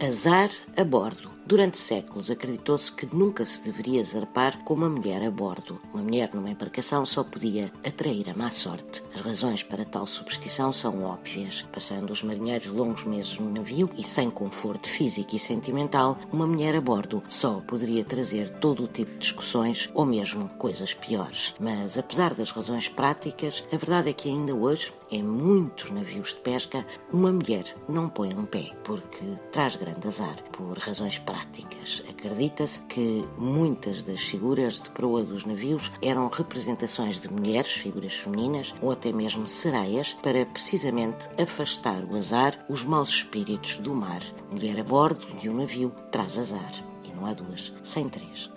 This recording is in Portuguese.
Azar a bordo. Durante séculos acreditou-se que nunca se deveria zarpar com uma mulher a bordo. Uma mulher numa embarcação só podia atrair a má sorte. As razões para tal superstição são óbvias. Passando os marinheiros longos meses no navio e sem conforto físico e sentimental, uma mulher a bordo só poderia trazer todo o tipo de discussões ou mesmo coisas piores. Mas apesar das razões práticas, a verdade é que ainda hoje, em muitos navios de pesca, uma mulher não põe um pé, porque traz grande azar, por razões práticas práticas. Acredita-se que muitas das figuras de proa dos navios eram representações de mulheres, figuras femininas ou até mesmo sereias, para precisamente afastar o azar, os maus espíritos do mar. Mulher a bordo de um navio traz azar. E não há duas, sem três.